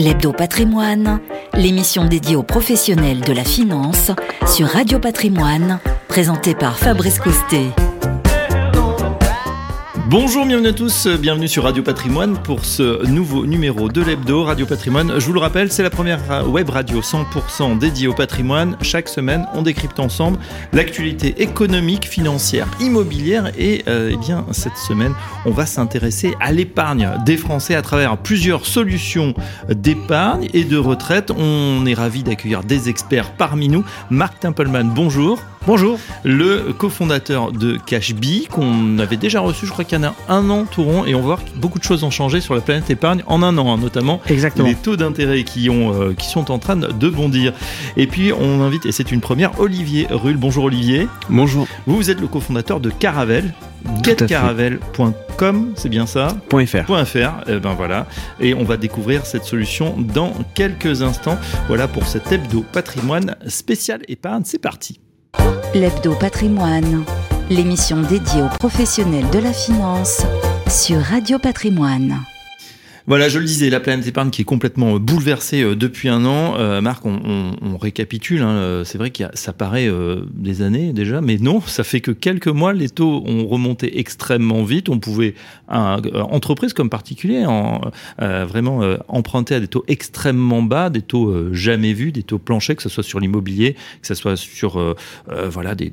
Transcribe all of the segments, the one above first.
L'Hebdo Patrimoine, l'émission dédiée aux professionnels de la finance sur Radio Patrimoine, présentée par Fabrice Coustet. Bonjour, bienvenue à tous, bienvenue sur Radio Patrimoine pour ce nouveau numéro de l'hebdo Radio Patrimoine. Je vous le rappelle, c'est la première web radio 100% dédiée au patrimoine. Chaque semaine, on décrypte ensemble l'actualité économique, financière, immobilière et euh, eh bien cette semaine, on va s'intéresser à l'épargne des Français à travers plusieurs solutions d'épargne et de retraite. On est ravi d'accueillir des experts parmi nous. Marc Templeman, bonjour. Bonjour. Le cofondateur de Cashbee, qu'on avait déjà reçu, je crois qu'il y en a un an tout rond, et on voit que beaucoup de choses ont changé sur la planète épargne en un an, hein, notamment Exactement. les taux d'intérêt qui, ont, euh, qui sont en train de bondir. Et puis on invite, et c'est une première, Olivier Rull. Bonjour Olivier. Bonjour. Vous, vous êtes le cofondateur de Caravel, getcaravel.com, c'est bien ça .fr. .fr, eh ben voilà. Et on va découvrir cette solution dans quelques instants. Voilà pour cet hebdo patrimoine spécial épargne. C'est parti. L'Hebdo Patrimoine, l'émission dédiée aux professionnels de la finance sur Radio Patrimoine. Voilà, je le disais, la planète épargne qui est complètement euh, bouleversée euh, depuis un an. Euh, Marc, on, récapitule. Hein, c'est vrai que ça paraît des années déjà, mais non, ça fait que quelques mois, les taux ont remonté extrêmement vite. On pouvait, un, entreprise comme particulier, en, vraiment emprunter à des taux extrêmement bas, des taux jamais vus, des taux planchers, que ce soit sur l'immobilier, que ce soit sur voilà des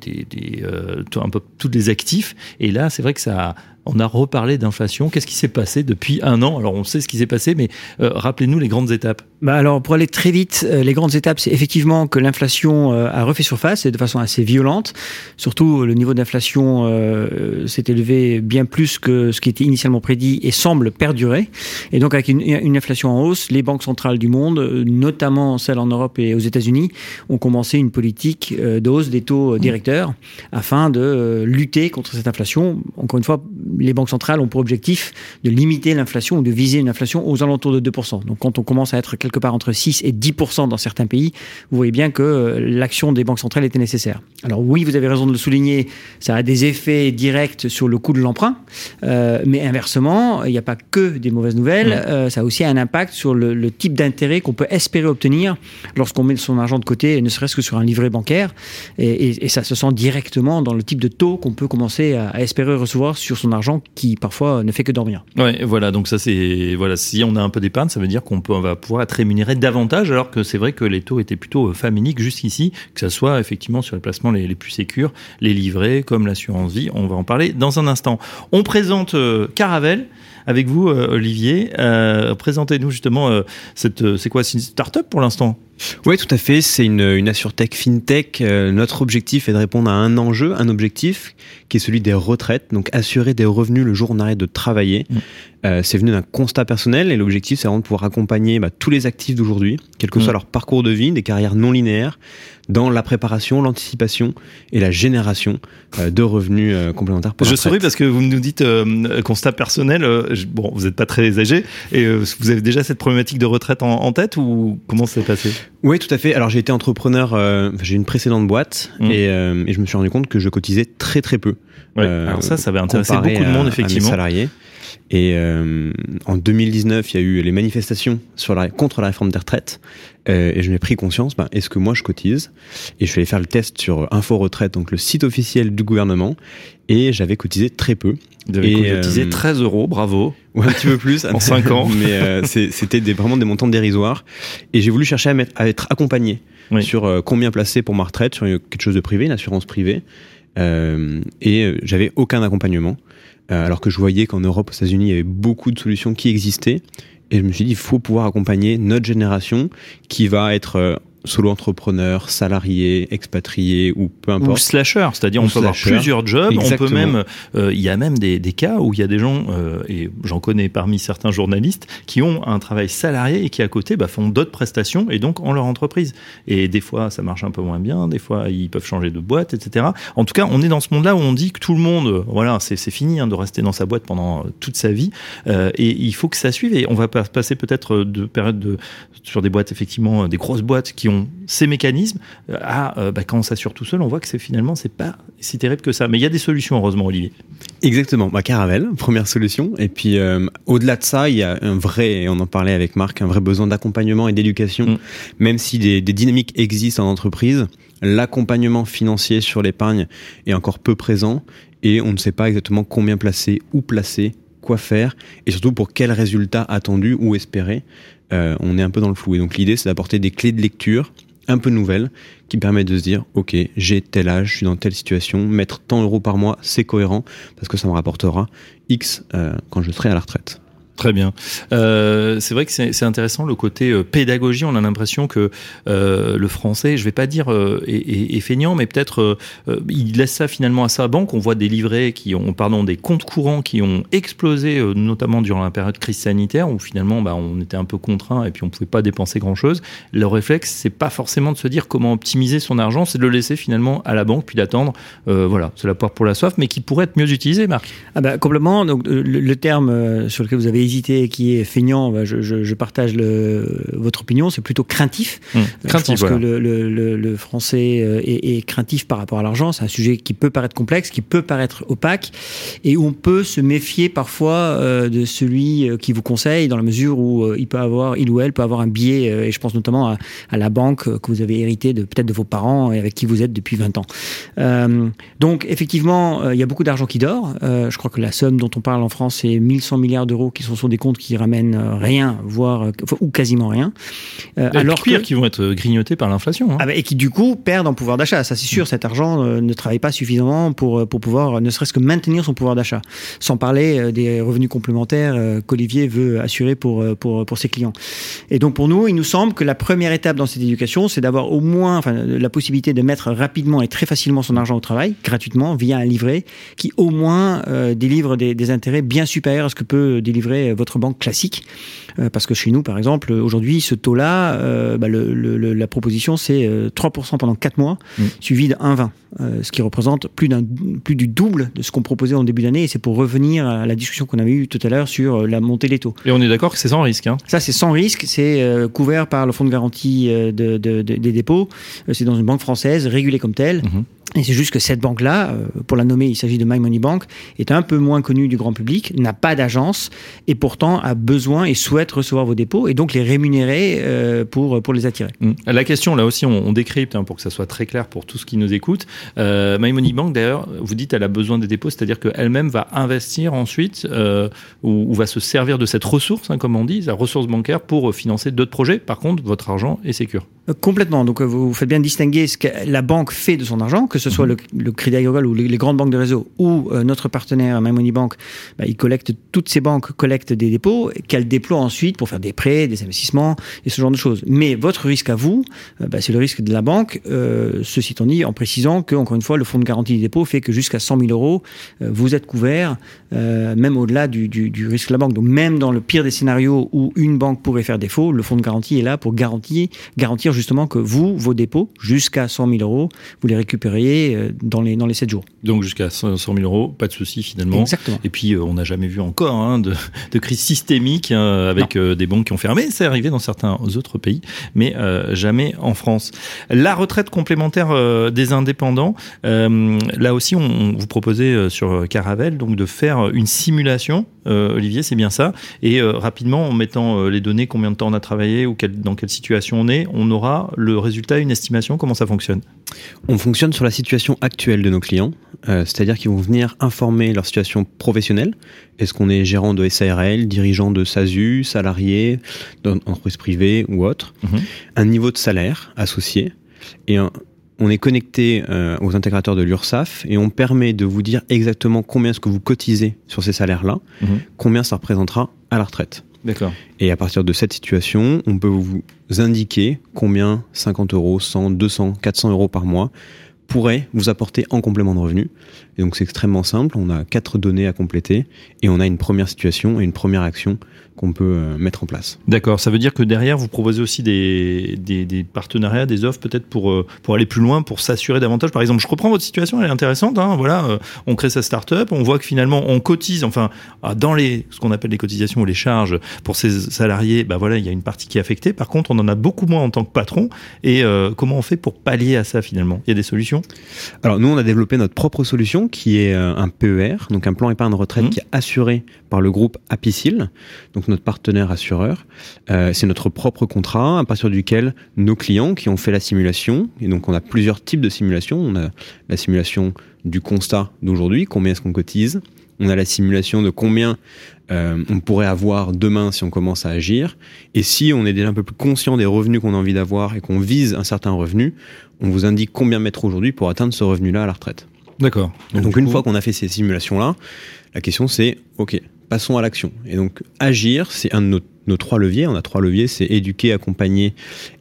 un peu tous les actifs. Et là, c'est vrai que ça on a reparlé d'inflation. Qu'est-ce qui s'est passé depuis un an? Alors on sait ce qui s'est passé, mais euh, rappelez-nous les grandes étapes. Bah alors pour aller très vite, euh, les grandes étapes, c'est effectivement que l'inflation euh, a refait surface et de façon assez violente. Surtout le niveau d'inflation euh, s'est élevé bien plus que ce qui était initialement prédit et semble perdurer. Et donc avec une, une, inflation en hausse, les banques centrales du monde, notamment celles en Europe et aux États-Unis, ont commencé une politique de hausse des taux directeurs afin de lutter contre cette inflation. Encore une fois, les banques centrales ont pour objectif de limiter l'inflation ou de viser une inflation aux alentours de 2%. Donc quand on commence à être quelque part entre 6 et 10% dans certains pays, vous voyez bien que euh, l'action des banques centrales était nécessaire. Alors oui, vous avez raison de le souligner, ça a des effets directs sur le coût de l'emprunt, euh, mais inversement, il n'y a pas que des mauvaises nouvelles, mmh. euh, ça a aussi un impact sur le, le type d'intérêt qu'on peut espérer obtenir lorsqu'on met son argent de côté, ne serait-ce que sur un livret bancaire, et, et, et, ça se sent directement dans le type de taux qu'on peut commencer à, à espérer recevoir sur son argent qui parfois ne fait que dormir. Ouais, voilà, donc ça c'est voilà, si on a un peu d'épargne, ça veut dire qu'on va pouvoir être rémunéré davantage, alors que c'est vrai que les taux étaient plutôt faminiques jusqu'ici, que ce soit effectivement sur les placements les, plus sécures, les livrets, comme l'assurance vie. On va en parler dans un instant. On présente euh, Caravel avec vous, euh, Olivier. Euh, Présentez-nous justement euh, cette, c'est quoi, c'est une start-up pour l'instant? Oui, tout à fait. C'est une, une AssureTech FinTech. Euh, notre objectif est de répondre à un enjeu, un objectif qui est celui des retraites, donc assurer des revenus le jour où on arrête de travailler. Mmh. Euh, c'est venu d'un constat personnel et l'objectif, c'est vraiment de pouvoir accompagner bah, tous les actifs d'aujourd'hui, quel que mmh. soit leur parcours de vie, des carrières non linéaires, dans la préparation, l'anticipation et la génération euh, de revenus complémentaires. Pour je souris parce que vous nous dites constat personnel. Euh, bon, vous n'êtes pas très âgé et euh, vous avez déjà cette problématique de retraite en, en tête ou comment ça s'est passé? Oui, tout à fait. Alors j'ai été entrepreneur. Euh, j'ai une précédente boîte mmh. et, et, je me suis rendu compte que je cotisais très très peu. Ouais, alors ça, ça va intéresser beaucoup de monde effectivement. À mes salariés. Et euh, en 2019, il y a eu les manifestations sur la, contre la réforme des retraites. Euh, et je m'ai pris conscience, ben, est-ce que moi je cotise? Et je suis allé faire le test sur Info Retraite, donc le site officiel du gouvernement. Et j'avais cotisé très peu. Vous avez cotisé euh, 13 euros, bravo. Ouais, un petit peu plus. en 5 ans. Mais euh, c'était des, vraiment des montants dérisoires. Et j'ai voulu chercher à, mettre, à être accompagné oui. sur euh, combien placer pour ma retraite, sur quelque chose de privé, une assurance privée. Euh, et j'avais aucun accompagnement. Euh, alors que je voyais qu'en Europe, aux États-Unis, il y avait beaucoup de solutions qui existaient. Et je me suis dit, il faut pouvoir accompagner notre génération qui va être euh, solo-entrepreneur, salarié, expatrié ou peu importe. Ou slasher, c'est-à-dire on peut avoir plusieurs jobs, Exactement. on peut même, euh, il y a même des, des, cas où il y a des gens, euh, et j'en connais parmi certains journalistes, qui ont un travail salarié et qui à côté bah, font d'autres prestations et donc ont leur entreprise. Et des fois ça marche un peu moins bien, des fois ils peuvent changer de boîte, etc. En tout cas, on est dans ce monde-là où on dit que tout le monde, voilà, c'est fini hein, de rester dans sa boîte pendant toute sa vie, euh, et il faut que ça suive. Et on va passer peut-être de période de sur des boîtes effectivement, des grosses boîtes qui qui ont ces mécanismes, à bah, quand on s'assure tout seul, on voit que c'est finalement c'est pas si terrible que ça. Mais il y a des solutions, heureusement, Olivier. Exactement. Bah, Caravelle, première solution. Et puis au-delà de ça, il y a un vrai, et on en parlait avec Marc, un vrai besoin d'accompagnement et d'éducation. Mm. Même si des, des dynamiques existent en entreprise, l'accompagnement financier sur l'épargne est encore peu présent et on ne sait pas exactement combien placer, où placer, quoi faire et surtout pour quel résultat attendu ou espéré. Euh, on est un peu dans le flou. Et donc l'idée, c'est d'apporter des clés de lecture un peu nouvelles qui permettent de se dire, OK, j'ai tel âge, je suis dans telle situation, mettre tant d'euros par mois, c'est cohérent parce que ça me rapportera X euh, quand je serai à la retraite. Très bien. Euh, c'est vrai que c'est intéressant le côté euh, pédagogie. On a l'impression que euh, le français, je vais pas dire euh, est, feignant, mais peut-être il laisse ça finalement à sa banque. On voit des livrets qui ont, pardon, des comptes courants qui ont explosé, notamment durant la période crise sanitaire, où finalement, bah, on était un peu contraint et puis on pouvait pas dépenser grand-chose. Le réflexe, c'est pas forcément de se dire comment optimiser son argent, c'est de le laisser finalement à la banque puis d'attendre. voilà, c'est la poire pour la soif, mais qui pourrait être mieux utilisé, Marc. Ah bah complètement. Donc le, le terme sur lequel vous avez hésité, qui est feignant, bah, je, je, je, partage le, votre opinion, c'est plutôt craintif. Mmh, craintif je pense que le, le, le, français euh, est, est, craintif par rapport à l'argent. C'est un sujet qui peut paraître complexe, qui peut paraître opaque, et où on peut se méfier parfois euh, de celui euh, qui vous conseille, dans la mesure où il peut avoir, il ou elle peut avoir un biais, et je pense notamment à, à la banque que vous avez hérité de peut-être de vos parents et avec qui vous êtes depuis 20 ans. Euh, donc effectivement, il y a beaucoup d'argent qui dort. je crois que la somme dont on parle en France, c'est 1100 milliards d'euros qui sont sur des comptes qui ramènent euh, rien, voire euh, ou quasiment rien. Euh, alors pire, que, qui vont être grignotés par l'inflation. Hein. Ah bah, et qui du coup perdent en pouvoir d'achat. Ça c'est sûr, mm. cet argent ne travaille pas suffisamment pour pour pouvoir ne serait-ce que maintenir son pouvoir d'achat. Sans parler des revenus complémentaires qu'Olivier veut assurer pour pour pour ses clients. Et donc pour nous, il nous semble que la première étape dans cette éducation, c'est d'avoir au moins, enfin, la possibilité de mettre rapidement et très facilement son argent au travail, gratuitement, via un livret, qui au moins euh, délivre des, des intérêts bien supérieurs à ce que peut délivrer votre banque classique. Euh, parce que chez nous, par exemple, aujourd'hui, ce taux-là, euh, bah, le, le, la proposition, c'est 3% euh, pendant 4 mois, mmh. suivi de 1,20, ce qui représente plus, plus du double de ce qu'on proposait en début d'année. Et c'est pour revenir à la discussion qu'on avait eue tout à l'heure sur la montée des taux. Et on est d'accord que c'est sans risque. Hein. Ça, c'est sans risque. C'est couvert par le fonds de garantie de, de, de, des dépôts. C'est dans une banque française, régulée comme telle. Mmh. Et c'est juste que cette banque-là, euh, pour la nommer, il s'agit de My Money Bank, est un peu moins connue du grand public, n'a pas d'agence et pourtant a besoin et souhaite recevoir vos dépôts et donc les rémunérer euh, pour, pour les attirer. Mmh. La question, là aussi, on, on décrypte hein, pour que ça soit très clair pour tous qui nous écoutent. Euh, My Money Bank, d'ailleurs, vous dites elle a besoin des dépôts, c'est-à-dire qu'elle-même va investir ensuite euh, ou, ou, va se servir de cette ressource, hein, comme on dit, la ressource bancaire pour financer d'autres projets. Par contre, votre argent est sécure. Complètement. Donc vous faites bien distinguer ce que la banque fait de son argent, que ce soit le, Crédit Agricole ou les, grandes banques de réseau ou euh, notre partenaire My Bank, bah, il collecte toutes ces banques collectent des dépôts qu'elles déploient ensuite pour faire des prêts, des investissements et ce genre de choses. Mais votre risque à vous, euh, bah, c'est le risque de la banque. Euh, ceci étant dit, en précisant que encore une fois, le fonds de garantie des dépôts fait que jusqu'à 100 000 euros, vous êtes couvert, même au-delà du, risque de la banque. Donc même dans le pire des scénarios où une banque pourrait faire défaut, le fonds de garantie est là pour garantir, garantir justement que vous, vos dépôts, jusqu'à 100 000 euros, vous les récupériez dans les, dans les 7 jours. Donc jusqu'à 100 000 euros, pas de souci finalement. Exactement. Et puis euh, on n'a jamais vu encore hein, de, de, crise systémique hein, avec euh, des banques qui ont fermé. C'est arrivé dans certains autres pays, mais euh, jamais en France. La retraite complémentaire euh, des indépendants, euh, là aussi on, on vous proposait sur Caravelle donc de faire une simulation. Olivier, c'est bien ça. Et rapidement, en mettant les données, combien de temps on a travaillé ou quel, dans quelle situation on est, on aura le résultat, une estimation. Comment ça fonctionne? On fonctionne sur la situation actuelle de nos clients, euh, c'est-à-dire qu'ils vont venir informer leur situation professionnelle. Est-ce qu'on est gérant de SARL, dirigeant de SASU, salarié d'entreprise privée ou autre, -hmm. un niveau de salaire associé et un, on est connecté euh, aux intégrateurs de l'URSSAF et on permet de vous dire exactement combien est-ce que vous cotisez sur ces salaires-là, mmh. combien ça représentera à la retraite. D'accord. Et à partir de cette situation, on peut vous indiquer combien 50 euros, 100, 200, 400 euros par mois pourrait vous apporter en complément de revenu. Et donc c'est extrêmement simple, on a quatre données à compléter et on a une première situation et une première action qu'on peut euh, mettre en place. D'accord, ça veut dire que derrière, vous proposez aussi des, des, partenariats, des offres peut-être pour, euh, pour aller plus loin, pour s'assurer davantage. Par exemple, je reprends votre situation, elle est intéressante. Hein, voilà, euh, on crée sa start-up, on voit que finalement on cotise, enfin, ah, dans les, ce qu'on appelle les cotisations ou les charges pour ses salariés, bah voilà, il y a une partie qui est affectée. Par contre, on en a beaucoup moins en tant que patron. Et comment on fait pour pallier à ça finalement? Il y a des solutions? Alors nous, on a développé notre propre solution qui est un PER, donc un plan épargne retraite mmh. qui est assuré par le groupe Apicil. Donc notre partenaire assureur. Euh, c'est notre propre contrat à partir duquel nos clients qui ont fait la simulation, et donc on a plusieurs types de simulations. On a la simulation du constat d'aujourd'hui, combien est-ce qu'on cotise. On a la simulation de combien euh, on pourrait avoir demain si on commence à agir. Et si on est déjà un peu plus conscient des revenus qu'on a envie d'avoir et qu'on vise un certain revenu, on vous indique combien mettre aujourd'hui pour atteindre ce revenu-là à la retraite. D'accord. Donc, une fois qu'on a fait ces simulations-là, la question c'est, OK, passons à l'action. Et donc agir, c'est un de nos, trois leviers. On a trois leviers, c'est éduquer, accompagner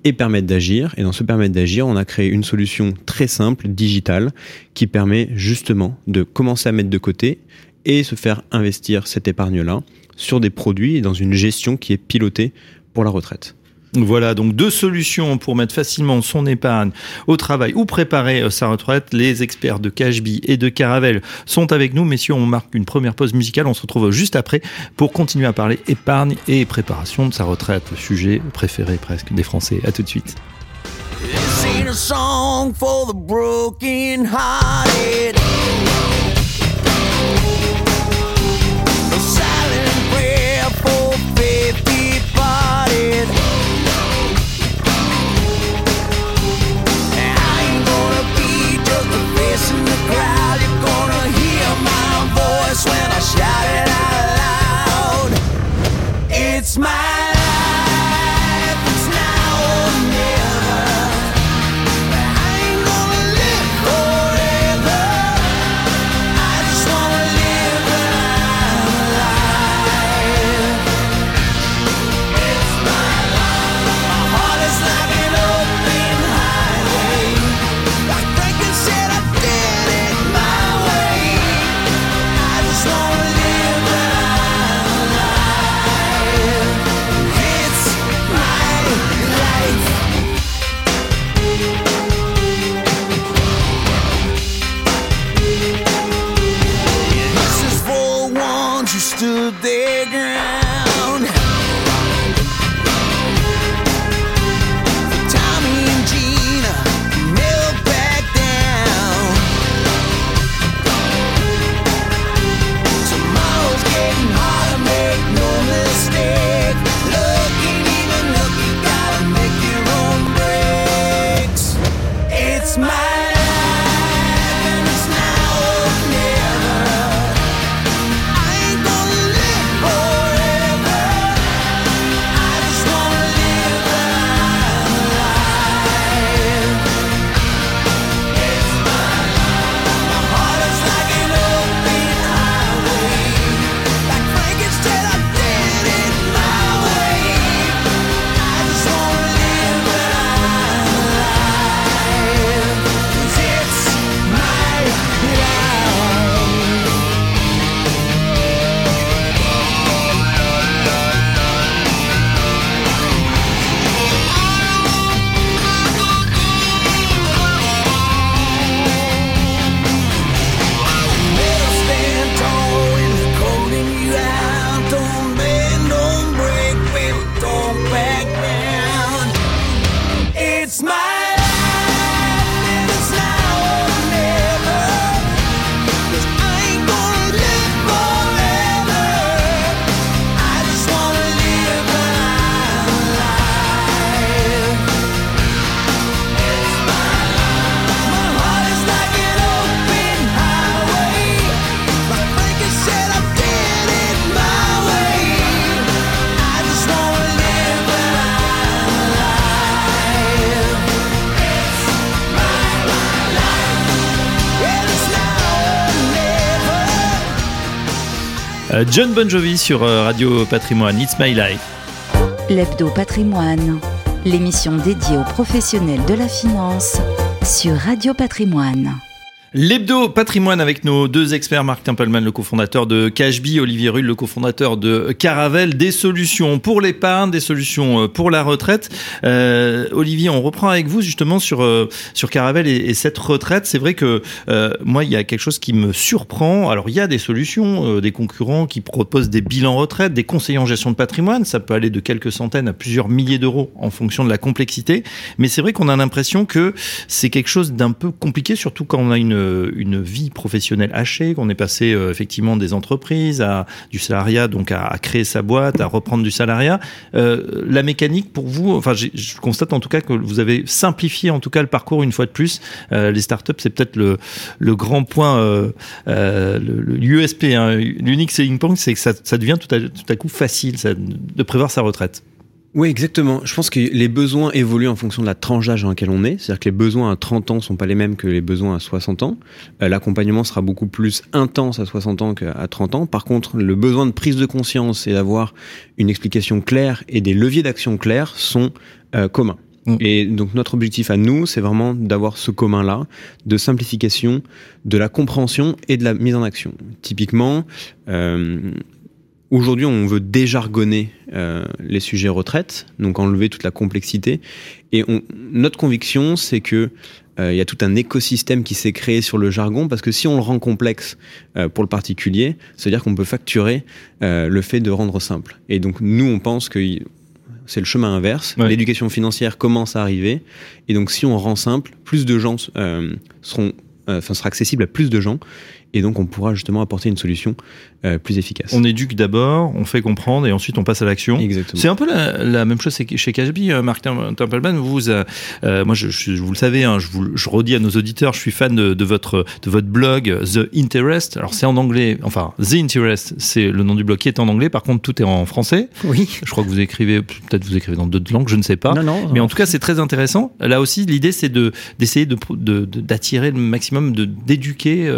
et permettre d'agir. Et dans ce permettre d'agir, on a créé une solution très simple, digitale, qui permet justement de commencer à mettre de côté et se faire investir cette épargne-là sur des produits et dans une gestion qui est pilotée pour la retraite. Voilà, donc deux solutions pour mettre facilement son épargne au travail ou préparer euh, sa retraite. Les experts de Cashby et de Caravelle sont avec nous. Messieurs, on marque une première pause musicale. On se retrouve juste après pour continuer à parler épargne et préparation de sa retraite. Sujet préféré presque des Français. À tout de suite. Euh, John Bon Jovi sur euh, Radio Patrimoine, It's My Life. L'Hebdo Patrimoine, l'émission dédiée aux professionnels de la finance sur Radio Patrimoine. L'hebdo patrimoine avec nos deux experts, Marc Tempelman, le cofondateur de Cashby, Olivier Rull, le cofondateur de Caravel, des solutions pour l'épargne, des solutions euh, pour la retraite. Euh, Olivier, on reprend avec vous justement sur euh, sur Caravel et, cette retraite. C'est vrai que euh, moi, il y a quelque chose qui me surprend. Alors, il y a des solutions, des concurrents qui proposent des bilans retraite, des conseillers en gestion de patrimoine. Ça peut aller de quelques centaines à plusieurs milliers d'euros en fonction de la complexité. Mais c'est vrai qu'on a l'impression que c'est quelque chose d'un peu compliqué, surtout quand on a une euh, une vie professionnelle hachée, qu'on est passé euh, effectivement des entreprises à du salariat, donc à, créer sa boîte, à reprendre du salariat. Euh, la mécanique pour vous, enfin, je constate en tout cas que vous avez simplifié en tout cas le parcours une fois de plus. les startups, c'est peut-être le, grand point, le, USP, hein, l'unique selling point, c'est que ça, devient tout à, coup facile de prévoir sa retraite. Oui, exactement. Je pense que les besoins évoluent en fonction de la tranche d'âge dans laquelle on est. C'est-à-dire que les besoins à 30 ans sont pas les mêmes que les besoins à 60 ans. Euh, l'accompagnement sera beaucoup plus intense à 60 ans qu'à 30 ans. Par contre, le besoin de prise de conscience et d'avoir une explication claire et des leviers d'action clairs sont euh, communs. Mm. Et donc notre objectif à nous, c'est vraiment d'avoir ce commun-là, de simplification, de la compréhension et de la mise en action. Typiquement, euh, Aujourd'hui, on veut déjargonner euh, les sujets retraite, donc enlever toute la complexité. Et on, notre conviction, c'est que euh, il y a tout un écosystème qui s'est créé sur le jargon, parce que si on le rend complexe euh, pour le particulier, c'est-à-dire qu'on peut facturer le fait de rendre simple. Et donc nous, on pense que c'est le chemin inverse. L'éducation financière commence à arriver, et donc si on rend simple, plus de gens seront, enfin sera accessible à plus de gens, et donc on pourra justement apporter une solution euh, plus efficace. On éduque d'abord, on fait comprendre et ensuite on passe à l'action. Exactement. C'est un peu la, même chose chez Cashby, euh, Marc Templeman. Vous, euh, moi, je, vous le savez, hein, je, vous, je redis à nos auditeurs, je suis fan de, votre de votre blog The Interest. Alors c'est en anglais, enfin The Interest, c'est le nom du blog qui est en anglais. Par contre, tout est en français. Oui. Je crois que vous écrivez, peut-être vous écrivez dans d'autres langues, je ne sais pas. Non, non. Mais en tout cas, c'est très intéressant. Là aussi, l'idée, c'est de d'essayer de d'attirer le maximum, de d'éduquer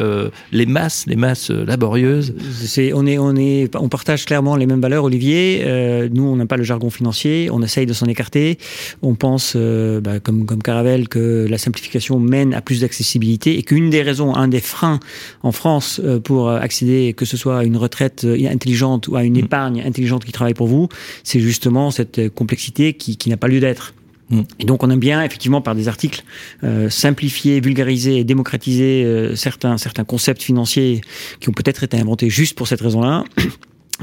les masses, les masses laborieuses. C'est on est on est on partage clairement les mêmes valeurs, Olivier. Euh, nous, on n'a pas le jargon financier, on essaye de s'en écarter. On pense, euh, bah, comme, comme Caravel, que la simplification mène à plus d'accessibilité et qu'une des raisons, un des freins en France euh, pour accéder, que ce soit à une retraite intelligente ou à une mmh. épargne intelligente qui travaille pour vous, c'est justement cette complexité qui, qui n'a pas lieu d'être. Mmh. Et donc on aime bien effectivement par des articles euh, simplifier, vulgariser et démocratiser euh, certains certains concepts financiers qui ont peut-être été inventés juste pour cette raison-là.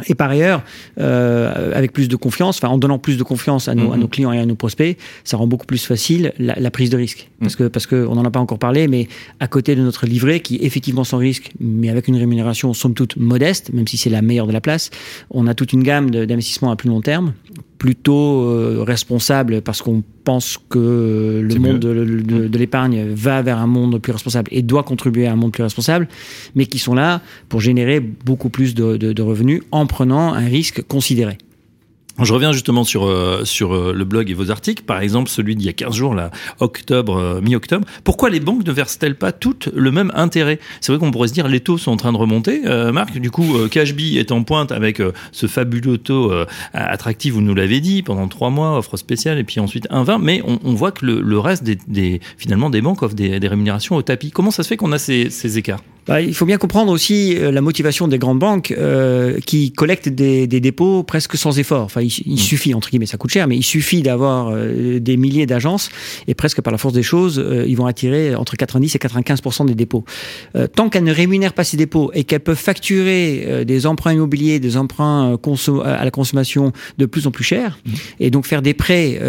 Et par ailleurs, euh, avec plus de confiance, enfin en donnant plus de confiance à nos, à nos, mm-hmm. clients et à nos prospects, ça rend beaucoup plus facile la, la prise de risque. Mm. Parce que parce que on n'en a pas encore parlé, mais à côté de notre livret, qui est effectivement sans risque, mais avec une rémunération somme toute modeste, même si c'est la meilleure de la place, on a toute une gamme d'investissements à plus long terme, plutôt euh, responsable parce qu'on pense que le monde de, de, de l'épargne va vers un monde plus responsable et doit contribuer à un monde plus responsable, mais qui sont là pour générer beaucoup plus de, de revenus en prenant un risque considéré. Je reviens justement sur euh, sur euh, le blog et vos articles, par exemple celui d'il y a 15 jours, là, octobre, euh, mi-octobre. Pourquoi les banques ne versent-elles pas toutes le même intérêt? C'est vrai qu'on pourrait se dire les taux sont en train de remonter, Marc. Du coup, Cashby est en pointe avec ce fabuleux taux attractif, vous nous l'avez dit, pendant trois mois, offre spéciale, et puis ensuite 1,20. Mais on, voit que le, reste des, finalement des banques offrent des, rémunérations au tapis. Comment ça se fait qu'on a ces, écarts? Il faut bien comprendre aussi euh, la motivation des grandes banques euh, qui collectent des, des, dépôts presque sans effort. Enfin, il, il, mm. suffit, entre guillemets, ça coûte cher, mais il suffit d'avoir euh, des milliers d'agences et presque par la force des choses, euh, ils vont attirer entre 90 et 95 des dépôts. tant qu'elles ne rémunèrent pas ces dépôts et qu'elles peuvent facturer des emprunts immobiliers, des emprunts à la consommation de plus en plus chers, mm. et donc faire des prêts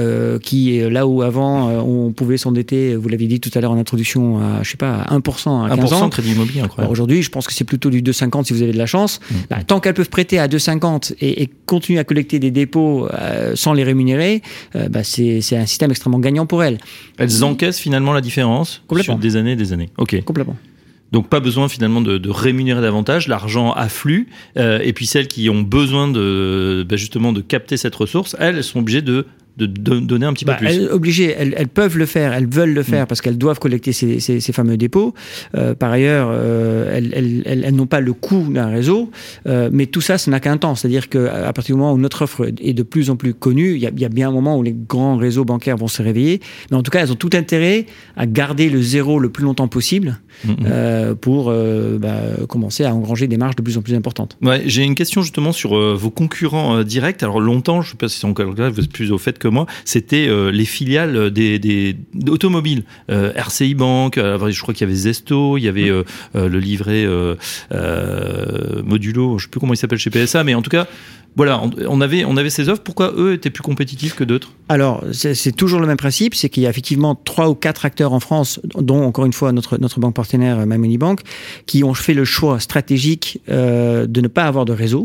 qui, là où avant on pouvait s'endetter, vous l'avez dit tout à l'heure en introduction, à, je sais pas, à 1% à 15 1% ans. crédit immobilier Aujourd'hui, je pense que c'est plutôt du 2,50 si vous avez de la chance. Mmh. Bah, tant qu'elles peuvent prêter à 2,50 et, et continuer à collecter des dépôts euh, sans les rémunérer, euh, bah, c'est un système extrêmement gagnant pour elles. Elles encaissent finalement la différence sur des années et des années. Ok. Complètement. Donc pas besoin finalement de, de rémunérer davantage, l'argent afflue, euh, et puis celles qui ont besoin de bah, justement de capter cette ressource, elles, elles sont obligées de de, donner un petit peu bah, plus. Elles, obligées, elles, peuvent le faire, elles veulent le faire mm. parce qu'elles doivent collecter ces, ces, fameux dépôts. Euh, par ailleurs, euh, elles, elles n'ont pas le coût d'un réseau, euh, mais tout ça, ça n'a qu'un temps. C'est-à-dire qu'à partir du moment où notre offre est de plus en plus connue, il y, a, il y, a, bien un moment où les grands réseaux bancaires vont se réveiller. Mais en tout cas, elles ont tout intérêt à garder le zéro le plus longtemps possible mm, pour bah, commencer à engranger des marges de plus en plus importantes. Ouais, J'ai une question justement sur vos concurrents directs. Alors longtemps, je ne sais pas si c'est encore là, vous êtes plus au fait que moi, c'était euh, les filiales des, des automobiles. Euh, RCI Bank, euh, je crois qu'il y avait Zesto, il y avait le livret Modulo, je sais plus comment il s'appelle chez PSA, mais en tout cas, voilà, on avait, on avait ces offres. Pourquoi eux étaient plus compétitifs que d'autres? Alors, c'est toujours le même principe, c'est qu'il y a effectivement trois ou quatre acteurs en France, dont encore une fois notre, notre banque partenaire My Bank, qui ont fait le choix stratégique de ne pas avoir de réseau,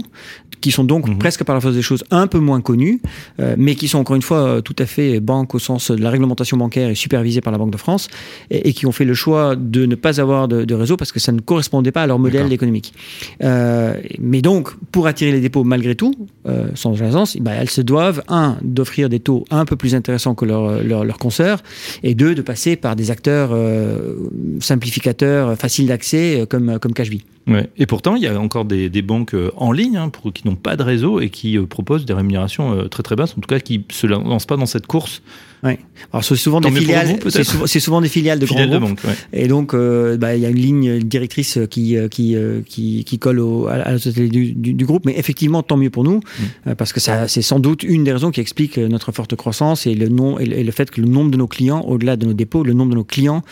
qui sont donc mhm. presque par la force des choses un peu moins connus, euh, mais qui sont encore une fois euh, tout à fait banque au sens de la réglementation bancaire et supervisée par la Banque de France, et, qui ont fait le choix de ne pas avoir de, réseau parce que ça ne correspondait pas à leur modèle économique. Euh, mais donc, pour attirer les dépôts malgré tout, sans urgence, bah, elles se doivent, un, d'offrir des taux un peu plus intéressants que leurs leur, leur consoeurs, et deux, de passer par des acteurs simplificateurs, faciles d'accès, comme, comme Cashby. Ouais. Et pourtant, il y a encore des, des banques en ligne hein, qui n'ont pas de réseau et qui euh, proposent des rémunérations euh, très très basses, en tout cas qui ne se lancent pas dans cette course Ouais. Alors c'est souvent des filiales, c'est souvent, souvent, des filiales de grands groupes. Et donc euh, bah, il y a une ligne directrice qui qui qui, qui colle au, à la société du, du, groupe, mais effectivement tant mieux pour nous mm. parce que ça c'est sans doute une des raisons qui explique notre forte croissance et le nom et le, fait que le nombre de nos clients, au-delà de nos dépôts, le nombre de nos clients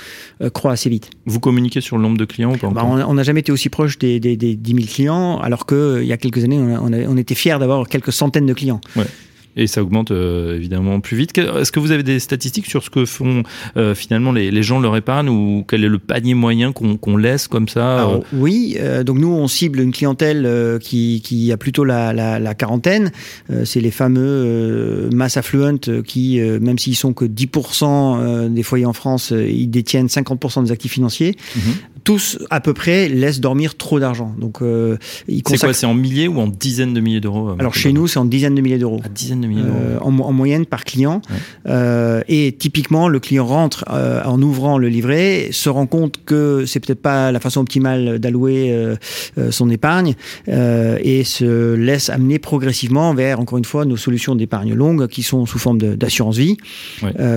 croît assez vite. Vous communiquez sur le nombre de clients ou pas bah, On n'a jamais été aussi proche des, des, des 10 000 clients, alors que il y a quelques années on, on, était fiers d'avoir quelques centaines de clients. Ouais. Et ça augmente euh, évidemment plus vite. Est-ce que vous avez des statistiques sur ce que font euh, finalement les, les, gens leur épargne ou quel est le panier moyen qu'on laisse comme ça euh Oui, donc nous on cible une clientèle qui, qui a plutôt la, la, la quarantaine. C'est les fameux mass affluent qui, même s'ils sont que 10% des foyers en France, ils détiennent 50% des actifs financiers. Mhm. Tous à peu près laissent dormir trop d'argent. Donc c'est quoi C'est en milliers ou en dizaines de milliers d'euros Alors chez nous c'est en dizaines de milliers d'euros. Euh, en, moyenne par client. Euh, et typiquement, le client rentre euh, en ouvrant le livret, se rend compte que c'est peut-être pas la façon optimale d'allouer son épargne et se laisse amener progressivement vers, encore une fois, nos solutions d'épargne longue qui sont sous forme d'assurance vie,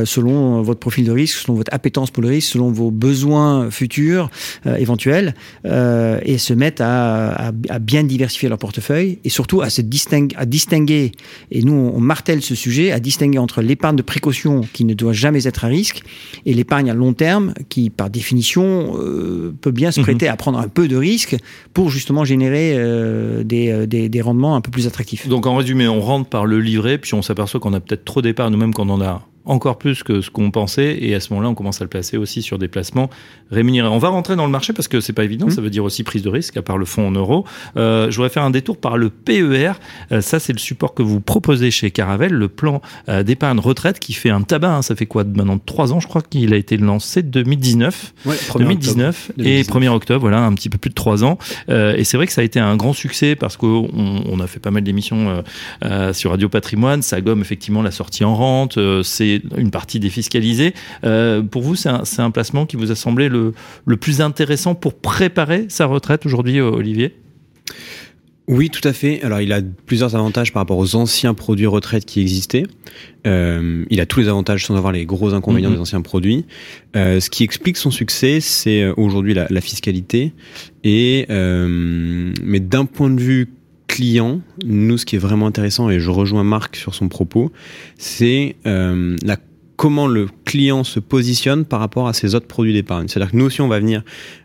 selon votre profil de risque, selon votre appétence pour le risque, selon vos besoins futurs éventuels, et se mettent à, à, bien diversifier leur portefeuille et surtout à se distinguer, à distinguer. Et nous, on martèle ce sujet à distinguer entre l'épargne de précaution qui ne doit jamais être à risque et l'épargne à long terme qui, par définition, euh, peut bien se mhm. prêter à prendre un peu de risque pour justement générer euh, euh, des, des, rendements un peu plus attractifs. Donc en résumé, on rentre par le livret, puis on s'aperçoit qu'on a peut-être trop d'épargne nous-mêmes quand on en a encore plus que ce qu'on pensait et à ce moment-là on commence à le placer aussi sur des placements rémunérés. On va rentrer dans le marché parce que c'est pas évident, mmh. ça veut dire aussi prise de risque à part le fonds en euros. Euh, je voudrais faire un détour par le PER. Euh, ça c'est le support que vous proposez chez Caravel, le plan euh, d'épargne retraite qui fait un tabac. Hein. ça fait quoi maintenant trois ans, je crois qu'il a été lancé? 2019, ouais, 2019 et 1er octobre, voilà un petit peu plus de trois ans. Euh, et c'est vrai que ça a été un grand succès parce qu'on on a fait pas mal d'émissions euh, sur Radio Patrimoine. Ça gomme effectivement la sortie en rente. c'est une partie défiscalisée. Euh, pour vous, c'est un, placement qui vous a semblé le, plus intéressant pour préparer sa retraite aujourd'hui, euh, Olivier? Oui, tout à fait. Alors, il a plusieurs avantages par rapport aux anciens produits retraite qui existaient. Euh, il a tous les avantages sans avoir les gros inconvénients mhm. des anciens produits. ce qui explique son succès, c'est aujourd'hui la, fiscalité. Et mais d'un point de vue client, nous, ce qui est vraiment intéressant, et je rejoins Marc sur son propos, c'est euh, la comment le client se positionne par rapport à ses autres produits d'épargne. C'est-à-dire que nous aussi, on va venir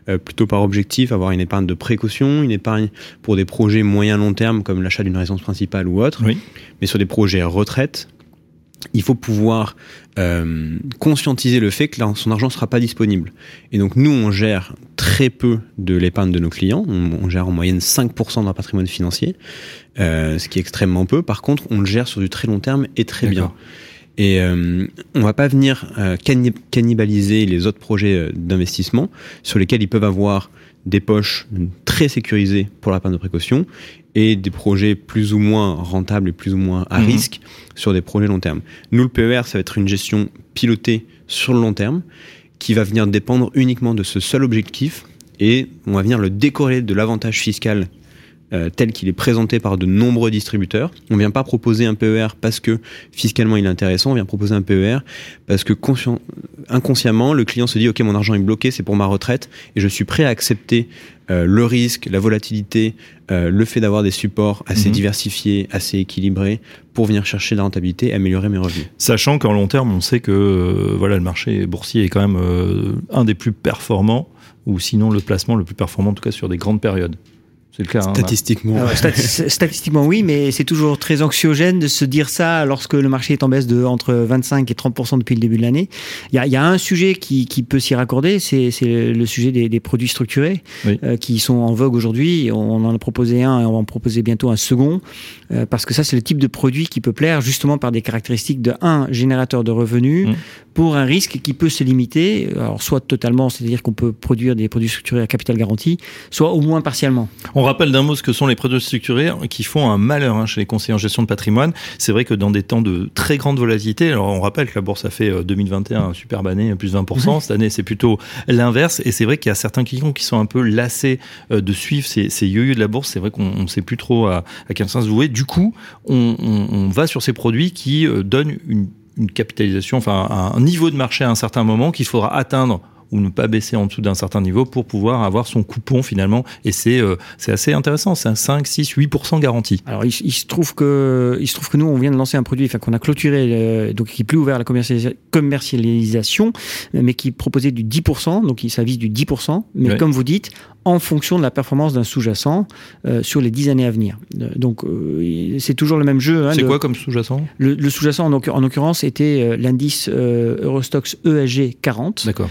euh, plutôt par objectif avoir une épargne de précaution, une épargne pour des projets moyen-long terme comme l'achat d'une résidence principale ou autre, mais sur des projets retraite, il faut pouvoir euh, conscientiser le fait que son argent ne sera pas disponible. Et donc nous, on gère très peu de l'épargne de nos clients, on, gère en moyenne 5% de leur patrimoine financier, euh, ce qui est extrêmement peu. Par contre, on le gère sur du très long terme et très bien. Et euh, on va pas venir euh, cannibaliser les autres projets d'investissement sur lesquels ils peuvent avoir des poches très sécurisées pour la l'épargne de précaution et des projets plus ou moins rentables et plus ou moins à mhm. risque sur des projets long terme. Nous, le PER, ça va être une gestion pilotée sur le long terme qui va venir dépendre uniquement de ce seul objectif et on va venir le décorréler de l'avantage fiscal euh, tel qu'il est présenté par de nombreux distributeurs. On vient pas proposer un PER parce que fiscalement il est intéressant, on vient proposer un PER parce que inconsciemment le client se dit ok mon argent est bloqué, c'est pour ma retraite et je suis prêt à accepter euh, le risque, la volatilité, euh, le fait d'avoir des supports assez mhm. diversifiés, assez équilibrés pour venir chercher la rentabilité et améliorer mes revenus. Sachant qu'en long terme, on sait que voilà le marché boursier est quand même un des plus performants ou sinon le placement le plus performant en tout cas sur des grandes périodes. Hein, statistiquement. Ah statistiquement, oui, mais c'est toujours très anxiogène de se dire ça lorsque le marché est en baisse de entre 25 et 30% depuis le début de l'année. Il y, a, un sujet qui, peut s'y raccorder, c'est le sujet des, produits structurés euh, qui sont en vogue aujourd'hui. On en a proposé un et on va en proposer bientôt un second euh, parce que ça, c'est le type de produit qui peut plaire justement par des caractéristiques de un générateur de revenus mmh. pour un risque qui peut se limiter, alors soit totalement, c'est-à-dire qu'on peut produire des produits structurés à capital garanti, soit au moins partiellement. On rappelle d'un mot ce que sont les produits structurés qui font un malheur hein, chez les conseillers en gestion de patrimoine. C'est vrai que dans des temps de très grande volatilité, alors on rappelle que la bourse a fait 2021 euh, un superbe année, plus 20%. Cette année, c'est plutôt l'inverse. Et c'est vrai qu'il y a certains clients qui sont un peu lassés euh, de suivre ces, ces yo de la bourse. C'est vrai qu'on ne sait plus trop à, quel sens vouer. Du coup, on, va sur ces produits qui euh, donnent une, une capitalisation, enfin un niveau de marché à un certain moment qu'il faudra atteindre ou ne pas baisser en dessous d'un certain niveau pour pouvoir avoir son coupon finalement. Et c'est euh, c'est assez intéressant, c'est un 5, 6, 8% garanti. Alors il, se trouve que il se trouve que nous on vient de lancer un produit, enfin qu'on a clôturé, euh, donc qui est plus ouvert à la commercialisation, mais qui proposait du 10%, donc ça vise du 10%, mais comme vous dites, en fonction de la performance d'un sous-jacent euh, sur les 10 années à venir. Euh, donc c'est toujours le même jeu. Hein, c'est quoi comme sous-jacent? Le, sous-jacent en, en l'occurrence était l'indice Eurostox ESG 40. D'accord.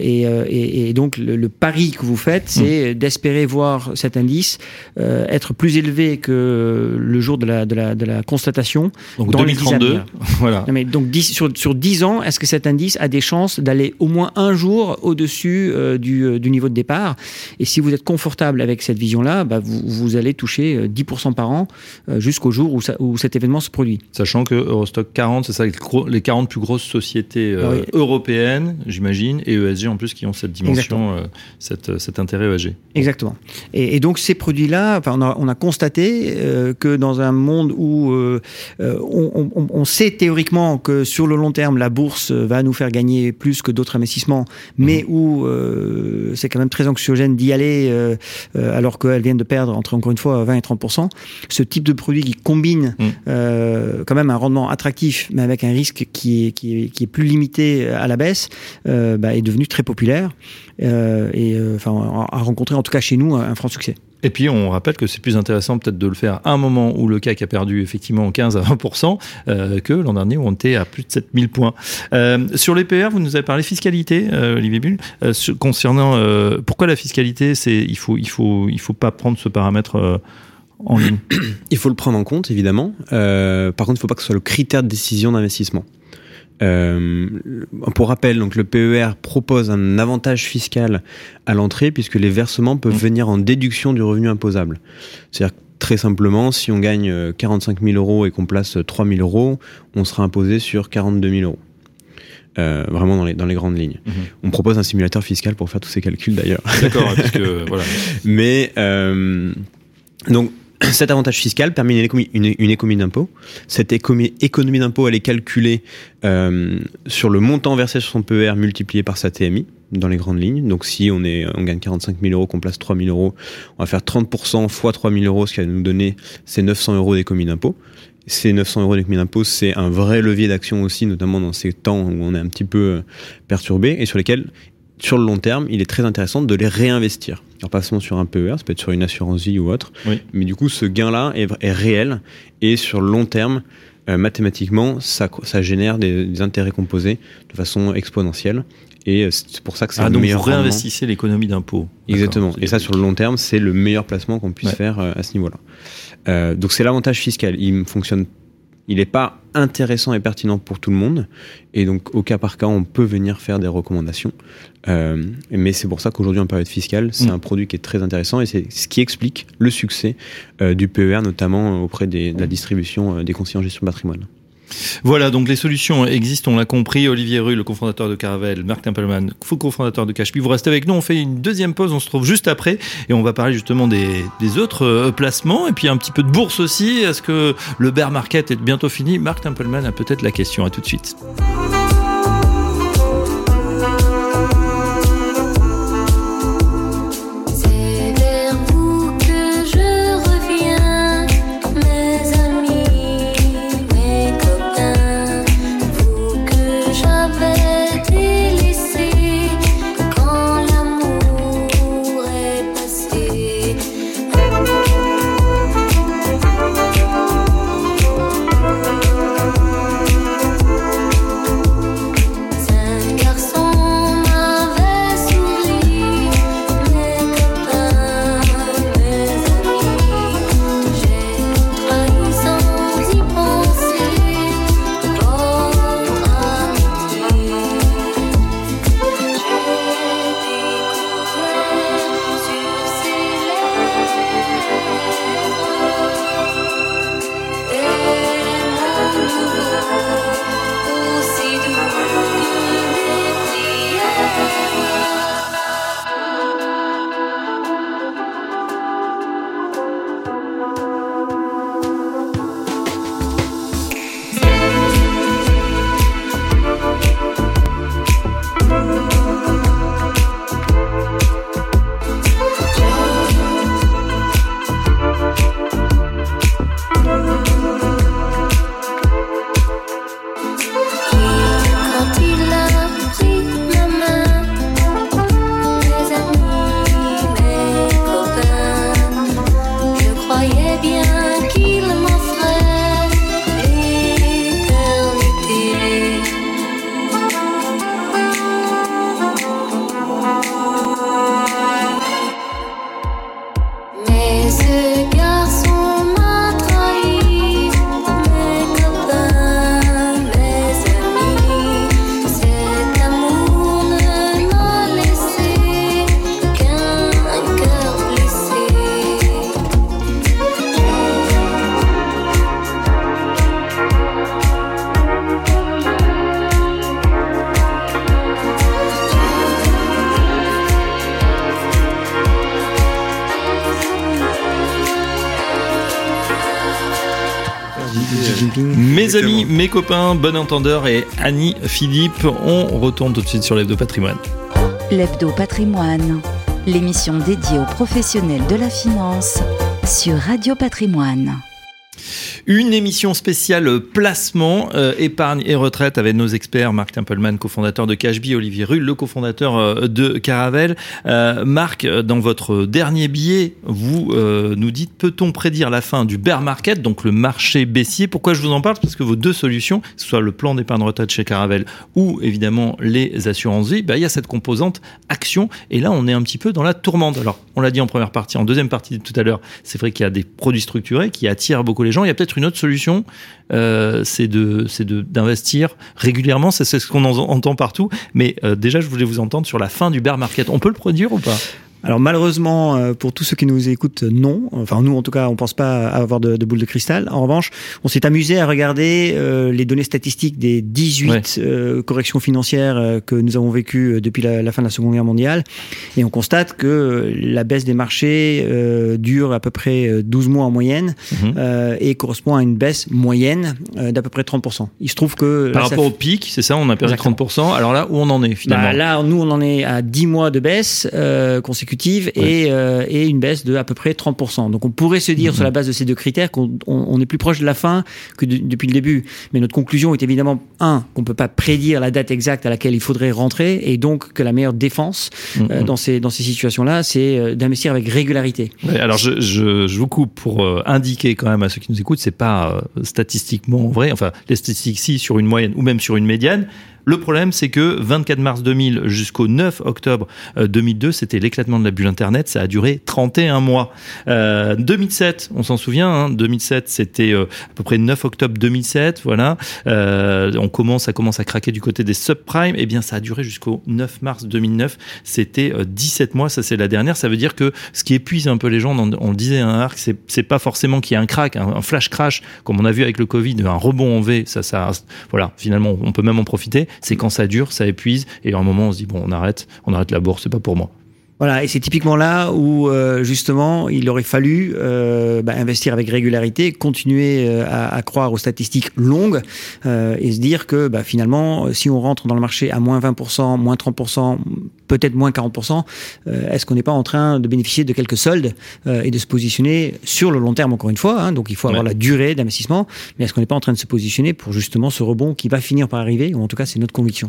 Et, et, donc le, pari que vous faites, c'est hmm. d'espérer voir cet indice être plus élevé que le jour de la, de la, de la constatation. Donc dans 2032. voilà. mais donc 10, sur, sur 10 ans, est-ce que cet indice a des chances d'aller au moins un jour au-dessus du, du niveau de départ? Et si vous êtes confortable avec cette vision-là, bah, vous, vous, allez toucher 10% euh, par an euh, jusqu'au jour où, où, cet événement se produit. Sachant que Eurostock 40, c'est ça les 40 plus grosses sociétés euh, européennes, j'imagine, et ESG en plus qui ont cette dimension, cette, cet intérêt ESG. Exactement. Et, donc ces produits-là, enfin, on, a, on, a, constaté que dans un monde où on, on, sait théoriquement que sur le long terme, la bourse va nous faire gagner plus que d'autres investissements, mais mmh. où c'est quand même très anxiogène d'y aller euh, euh, alors qu'elles viennent de perdre entre encore une fois 20 et 30% Ce type de produit qui combine mm. euh, quand même un rendement attractif, mais avec un risque qui est, qui est, qui est plus limité à la baisse, bah, est devenu très populaire et enfin a rencontré en tout cas chez nous un franc succès. Et puis on rappelle que c'est plus intéressant peut-être de le faire à un moment où le CAC a perdu effectivement 15 à 20% euh, que l'an dernier où on était à plus de 7000 points. Euh, sur les PR, vous nous avez parlé fiscalité, euh, Olivier Bull, concernant pourquoi la fiscalité, il faut faut faut pas prendre ce paramètre en ligne? Il faut le prendre en compte évidemment. par contre, il ne faut pas que ce soit le critère de décision d'investissement. Euh, pour rappel, donc le PER propose un avantage fiscal à l'entrée puisque les versements peuvent mmh. venir en déduction du revenu imposable. C'est-à-dire très simplement, si on gagne 45 euh, 000 euros et qu'on place 3 000 euros, on sera imposé sur 42 000 euros. Euh, vraiment dans les, dans les grandes lignes. Mmh. On propose un simulateur fiscal pour faire tous ces calculs d'ailleurs. D'accord, parce que voilà. Mais euh, donc cet avantage fiscal permet une économie, d'impôt. Cette économie, d'impôt, elle est calculée euh, sur le montant versé sur son PER multiplié par sa TMI, dans les grandes lignes. Donc si on, on gagne 45 000 euros, qu'on place 3 000 euros, on va faire 30% fois 3 000 euros, ce qui va nous donner ces 900 euros d'économie d'impôt. Ces 900 euros d'économie d'impôt, c'est un vrai levier d'action aussi, notamment dans ces temps où on est un petit peu euh, perturbé et sur lesquels sur le long terme, il est très intéressant de les réinvestir. Alors pas seulement sur un PER, ça peut être sur une assurance vie ou autre, mais du coup ce gain-là est, réel et sur le long terme, euh, mathématiquement, ça, ça génère des, intérêts composés de façon exponentielle. Et euh, c'est pour ça que c'est ah, le donc meilleur. Vous réinvestissez l'économie d'impôt. Exactement. Et ça, sur le long terme, c'est le meilleur placement qu'on puisse faire euh, à ce niveau-là. donc c'est l'avantage fiscal. Il fonctionne il n'est pas intéressant et pertinent pour tout le monde. Et donc, au cas par cas, on peut venir faire des recommandations. Euh, mais c'est pour ça qu'aujourd'hui, en période fiscale, c'est mm. un produit qui est très intéressant et c'est ce qui explique le succès euh, du PER, notamment auprès de la distribution euh, des conseillers en gestion de patrimoine. Voilà, donc les solutions existent, on l'a compris. Olivier Rue, le cofondateur de Caravel, Marc Tempelman, cofondateur de Cashby. Vous restez avec nous, on fait une deuxième pause, on se trouve juste après et on va parler justement des, autres euh, placements et puis un petit peu de bourse aussi. Est-ce que le bear market est bientôt fini? Marc Tempelman a peut-être la question. À tout de suite. Mes amis, mes copains, bon entendeur et Annie Philippe, on retourne tout de suite sur l'hebdo patrimoine. L'hebdo patrimoine, l'émission dédiée aux professionnels de la finance sur Radio Patrimoine. Une émission spéciale placement, euh, épargne et retraite avec nos experts, Marc Tempelman, cofondateur de Cashby, Olivier Rull, le cofondateur euh, de Caravel. Euh, Marc, dans votre dernier billet, vous nous dites, peut-on prédire la fin du bear market, donc le marché baissier? Pourquoi je vous en parle? Parce que vos deux solutions, que ce soit le plan d'épargne retraite chez Caravel ou évidemment les assurances vie, bah, il y a cette composante action. Et là, on est un petit peu dans la tourmente. Alors, on l'a dit en première partie, en deuxième partie tout à l'heure, c'est vrai qu'il y a des produits structurés qui attirent beaucoup les gens. Il y a peut-être une autre solution, euh, c'est de d'investir régulièrement. C'est ce qu'on entend partout. Mais euh, déjà, je voulais vous entendre sur la fin du bear market. On peut le produire ou pas? Alors malheureusement, euh, pour tous ceux qui nous écoutent, non. Enfin nous, en tout cas, on pense pas avoir de, de boule de cristal. En revanche, on s'est amusé à regarder euh, les données statistiques des 18 euh, corrections financières que nous avons vécues depuis la, fin de la Seconde Guerre mondiale, et on constate que la baisse des marchés dure à peu près 12 mois en moyenne mhm. et correspond à une baisse moyenne d'à peu près 30%. Il se trouve que par rapport au pic, c'est ça, on a perdu 30%. Alors là, où on en est finalement? Bah, Là, nous, on en est à 10 mois de baisse consécutive et, euh, et, une baisse de à peu près 30%. Donc on pourrait se dire sur la base de ces deux critères qu'on on, est plus proche de la fin que depuis le début. Mais notre conclusion est évidemment, un, qu'on peut pas prédire la date exacte à laquelle il faudrait rentrer et donc que la meilleure défense euh, dans ces, dans ces situations-là, c'est euh, d'investir avec régularité. alors je, je, je, vous coupe pour indiquer quand même à ceux qui nous écoutent, c'est pas statistiquement vrai. Enfin, les statistiques, si, sur une moyenne ou même sur une médiane, Le problème, c'est que 24 mars 2000 jusqu'au 9 octobre 2002, euh, c'était l'éclatement de la bulle Internet. Ça a duré 31 mois. Euh, 2007, on s'en souvient. Hein, 2007, c'était euh, à peu près 9 octobre 2007. Voilà. Euh, on commence, ça commence à craquer du côté des subprimes. Eh bien, ça a duré jusqu'au 9 mars 2009. C'était 17 mois. Ça, c'est la dernière. Ça veut dire que ce qui épuise un peu les gens, on, le disait, un hein, arc, c'est pas forcément qu'il y a un crack, un, flash crash, comme on a vu avec le Covid, un rebond en V. Ça, voilà. Finalement, on peut même en profiter c'est quand ça dure, ça épuise, et à un moment on se dit bon, on arrête, on arrête la bourse, c'est pas pour moi. Voilà, et c'est typiquement là où euh, justement il aurait fallu euh, bah, investir avec régularité, continuer euh, à, croire aux statistiques longues et se dire que bah, finalement, si on rentre dans le marché à moins 20%, moins 30%, peut-être moins 40%, est-ce qu'on n'est pas en train de bénéficier de quelques soldes et de se positionner sur le long terme encore une fois hein, Donc il faut avoir la durée d'investissement, mais est-ce qu'on n'est pas en train de se positionner pour justement ce rebond qui va finir par arriver, ou en tout cas c'est notre conviction?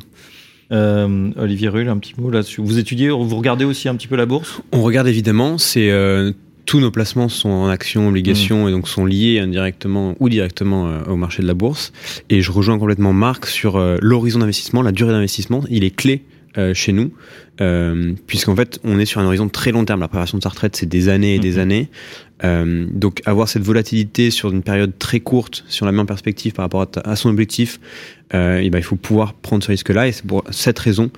Euh, Olivier Rull, un petit mot là-dessus. Vous étudiez, vous regardez aussi un petit peu la bourse? On regarde évidemment. C'est euh, tous nos placements sont en actions, obligations mmh. et donc sont liés indirectement ou directement euh, au marché de la bourse. Et je rejoins complètement Marc sur l'horizon d'investissement, la durée d'investissement. Il est clé chez nous, puisqu'en fait, on est sur un horizon très long terme. La préparation de sa retraite, c'est des années et des mmh. années. donc, avoir cette volatilité sur une période très courte, sur la même perspective par rapport à son objectif, euh, et ben, il faut pouvoir prendre ce risque-là. Et c'est pour cette raison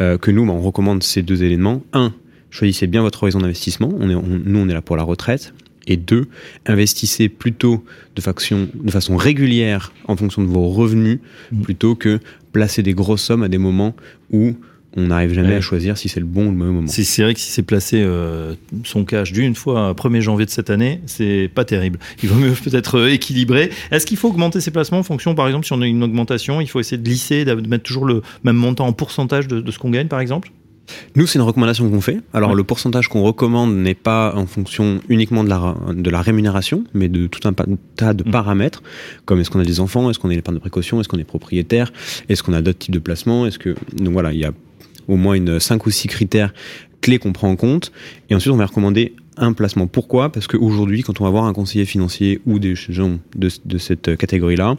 euh, que nous, ben, on recommande ces deux éléments. Un, choisissez bien votre horizon d'investissement. On est, nous, on est là pour la retraite. Et deux, investissez plutôt de façon, de façon régulière en fonction de vos revenus, mmh. plutôt que placer des grosses sommes à des moments où on n'arrive jamais à choisir si c'est le bon ou le mauvais moment. C'est vrai que si c'est placé euh, son cash d'une fois 1er janvier de cette année, c'est pas terrible. Il vaut mieux peut-être euh, équilibrer. Est-ce qu'il faut augmenter ses placements en fonction, par exemple, si on a une augmentation, il faut essayer de lisser, de mettre toujours le même montant en pourcentage de, ce qu'on gagne, par exemple? Nous, c'est une recommandation qu'on fait. Alors, le pourcentage qu'on recommande n'est pas en fonction uniquement de la, de la rémunération, mais de tout un tas de mmh. paramètres, comme est-ce qu'on a des enfants, est-ce qu'on a l'épargne de précaution, est-ce qu'on est propriétaire, est-ce qu'on a d'autres types de placements, est-ce que... Donc voilà, il y a au moins une 5 ou 6 critères clés qu'on prend en compte. Et ensuite, on va recommander un placement. Pourquoi? Parce qu'aujourd'hui, quand on va voir un conseiller financier ou des gens de, de cette catégorie-là,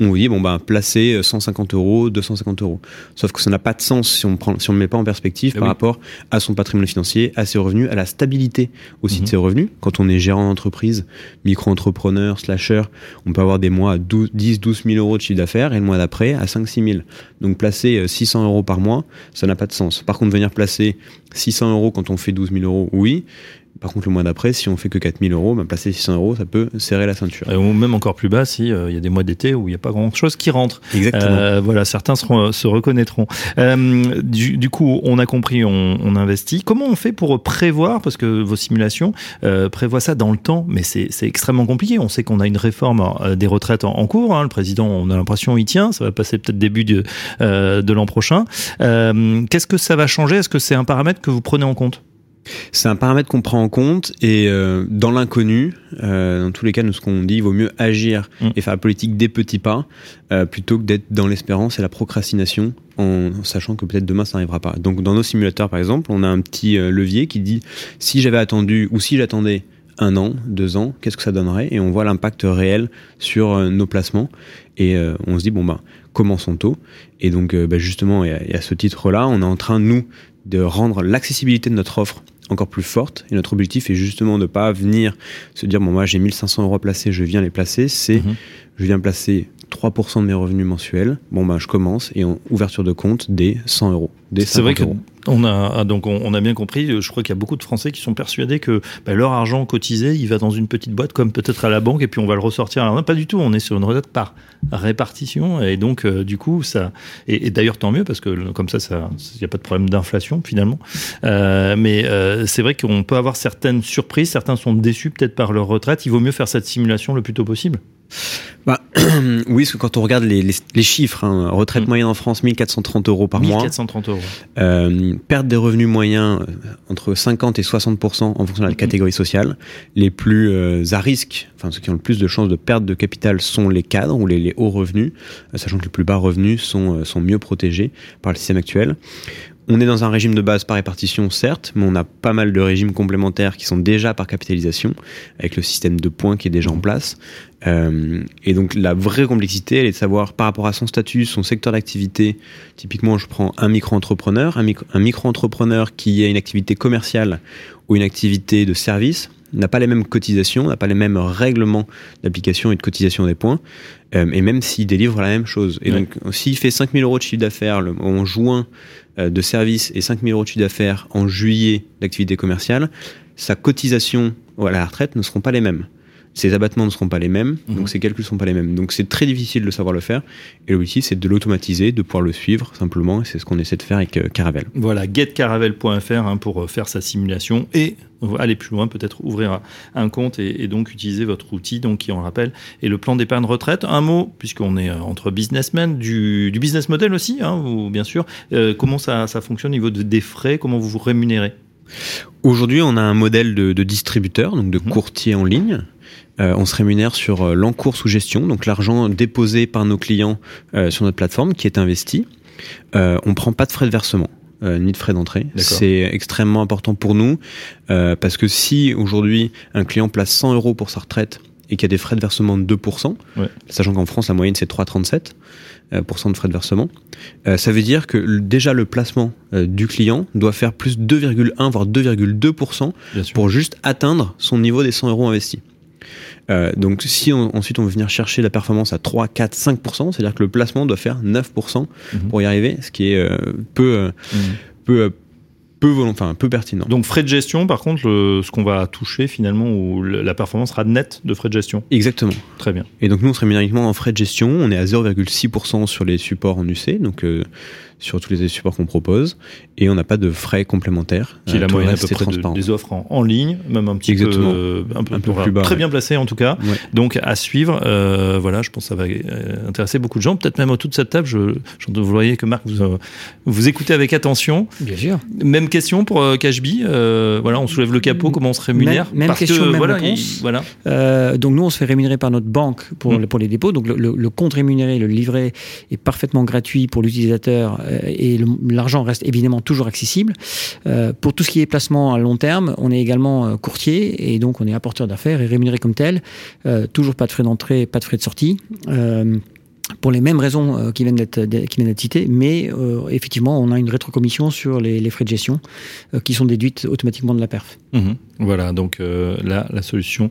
on vous dit, bon, ben, placer 150 euros, 250 euros. Sauf que ça n'a pas de sens si on prend, si on ne met pas en perspective eh par rapport à son patrimoine financier, à ses revenus, à la stabilité aussi de mhm. ses revenus. Quand on est gérant d'entreprise, micro-entrepreneur, slasher, on peut avoir des mois à 12, 10, 12 000 euros de chiffre d'affaires et le mois d'après à 5, 6 000. Donc, placer 600 euh, euros par mois, ça n'a pas de sens. Par contre, venir placer 600 euros quand on fait 12 000 euros, oui. Par contre, le mois d'après, si on fait que 4000 euros, ben, placer 600 euros, ça peut serrer la ceinture. ou même encore plus bas s'il euh, il y a des mois d'été où il n'y a pas grand-chose qui rentre. Exactement. Euh, voilà, certains seront, se reconnaîtront. Euh, du, coup, on a compris, on, on, investit. Comment on fait pour prévoir, parce que vos simulations euh, prévoient ça dans le temps, mais c'est extrêmement compliqué. On sait qu'on a une réforme euh, des retraites en, en cours. Hein. Le président, on a l'impression, il tient. Ça va passer peut-être début de, de l'an prochain. Qu'est-ce que ça va changer? Est-ce que c'est un paramètre que vous prenez en compte? C'est un paramètre qu'on prend en compte et euh, dans l'inconnu, euh, dans tous les cas, nous ce qu'on dit, il vaut mieux agir mm. et faire la politique des petits pas euh, plutôt que d'être dans l'espérance et la procrastination en sachant que peut-être demain ça n'arrivera pas. Donc dans nos simulateurs par exemple, on a un petit levier qui dit si j'avais attendu ou si j'attendais un an, deux ans, qu'est-ce que ça donnerait? Et on voit l'impact réel sur nos placements et on se dit bon ben commençons tôt. Et donc bah, justement, et à ce titre-là, on est en train nous de rendre l'accessibilité de notre offre encore plus forte. Et notre objectif est justement de ne pas venir se dire, bon, moi j'ai 1500 euros à placer, je viens les placer. C'est, mhm. je viens placer 3% de mes revenus mensuels. Bon, ben, je commence et en ouverture de compte des 100 euros. C'est vrai qu'on a ah, donc on, a bien compris. Je crois qu'il y a beaucoup de Français qui sont persuadés que bah, leur argent cotisé, il va dans une petite boîte comme peut-être à la banque et puis on va le ressortir. Alors non, pas du tout. On est sur une retraite par répartition et donc euh, du coup ça. Et, d'ailleurs tant mieux parce que comme ça, ça, il n'y a pas de problème d'inflation finalement. Euh, mais euh, c'est vrai qu'on peut avoir certaines surprises. Certains sont déçus peut-être par leur retraite. Il vaut mieux faire cette simulation le plus tôt possible. Bah, oui, parce que quand on regarde les, les, chiffres, hein, retraite mm. moyenne en France, 1430 euros par mois. 1430 euros. Euh, perte des revenus moyens euh, entre 50 et 60% en fonction de la mm. catégorie sociale. Les plus euh, à risque, enfin ceux qui ont le plus de chances de perte de capital sont les cadres ou les, les hauts revenus, sachant que les plus bas revenus sont, sont mieux protégés par le système actuel. On est dans un régime de base par répartition, certes, mais on a pas mal de régimes complémentaires qui sont déjà par capitalisation, avec le système de points qui est déjà en place. Euh, et donc la vraie complexité, elle est de savoir par rapport à son statut, son secteur d'activité. Typiquement, je prends un micro-entrepreneur, un, un micro-entrepreneur qui a une activité commerciale ou une activité de service n'a pas les mêmes cotisations, n'a pas les mêmes règlements d'application et de cotisation des points, euh, et même s'il délivre la même chose. Et donc, s'il fait 5000 euros de chiffre d'affaires en juin euh, de service et 5000 euros de chiffre d'affaires en juillet d'activité commerciale, sa cotisation à la retraite ne seront pas les mêmes ces abattements ne seront pas les mêmes, donc mhm. ces calculs ne sont pas les mêmes. Donc c'est très difficile de savoir le faire. Et l'objectif, c'est de l'automatiser, de pouvoir le suivre simplement. Et c'est ce qu'on essaie de faire avec euh, Caravel. Voilà, getcaravel.fr hein, pour euh, faire sa simulation et aller plus loin, peut-être ouvrir un compte et, donc utiliser votre outil, donc qui en rappelle, et le plan d'épargne retraite. Un mot, puisqu'on est euh, entre businessmen, du, du business model aussi, hein, bien sûr. comment ça, ça fonctionne au niveau des frais? Comment vous vous rémunérez? Aujourd'hui, on a un modèle de, de distributeur, donc de mhm. courtier en ligne. Euh, on se rémunère sur euh, l'encours sous gestion, donc l'argent déposé par nos clients euh, sur notre plateforme qui est investi. on ne prend pas de frais de versement. ni de frais d'entrée. C'est extrêmement important pour nous parce que si aujourd'hui un client place 100 euros pour sa retraite et qu'il y a des frais de versement de 2%, sachant qu'en France la moyenne c'est 3,37% de frais de versement, ça veut dire que déjà le placement du client doit faire plus 2,1 voire 2,2% pour juste atteindre son niveau des 100 euros investis. Euh, donc si ensuite on veut venir chercher la performance à 3, 4, 5%, c'est-à-dire que le placement doit faire 9% mhm. pour y arriver, ce qui est euh, peu, euh, mhm. peu, peu, enfin, peu pertinent. Donc frais de gestion, par contre, ce qu'on va toucher finalement, où la performance sera nette de frais de gestion. Exactement. Très bien. Et donc nous, on serait uniquement en frais de gestion. On est à 0,6% sur les supports en UC, donc sur tous les supports qu'on propose et on n'a pas de frais complémentaires. Qui est la euh, moyenne à peu près des offres en, ligne, même un petit peu, euh, un peu, plus bas, très bien placé en tout cas. Donc à suivre, euh, voilà, je pense que ça va intéresser beaucoup de gens. Peut-être même autour de cette table, je, vous voyez que Marc vous, vous écoutez avec attention. Bien sûr. Même question pour Cashby. voilà, on soulève le capot, comment on se rémunère Même, question, même voilà, réponse. voilà. donc nous, on se fait rémunérer par notre banque pour, mm. pour les dépôts. Donc le, le compte rémunéré, le livret est parfaitement gratuit pour l'utilisateur euh, et l'argent reste évidemment toujours accessible. Euh, pour tout ce qui est placement à long terme, on est également euh, courtier et donc on est apporteur d'affaires et rémunéré comme tel. toujours pas de frais d'entrée, pas de frais de sortie pour les mêmes raisons euh, qui viennent d'être citées, mais euh, effectivement, on a une rétrocommission sur les, frais de gestion euh, qui sont déduites automatiquement de la perf. Mhm. Voilà, donc là, la solution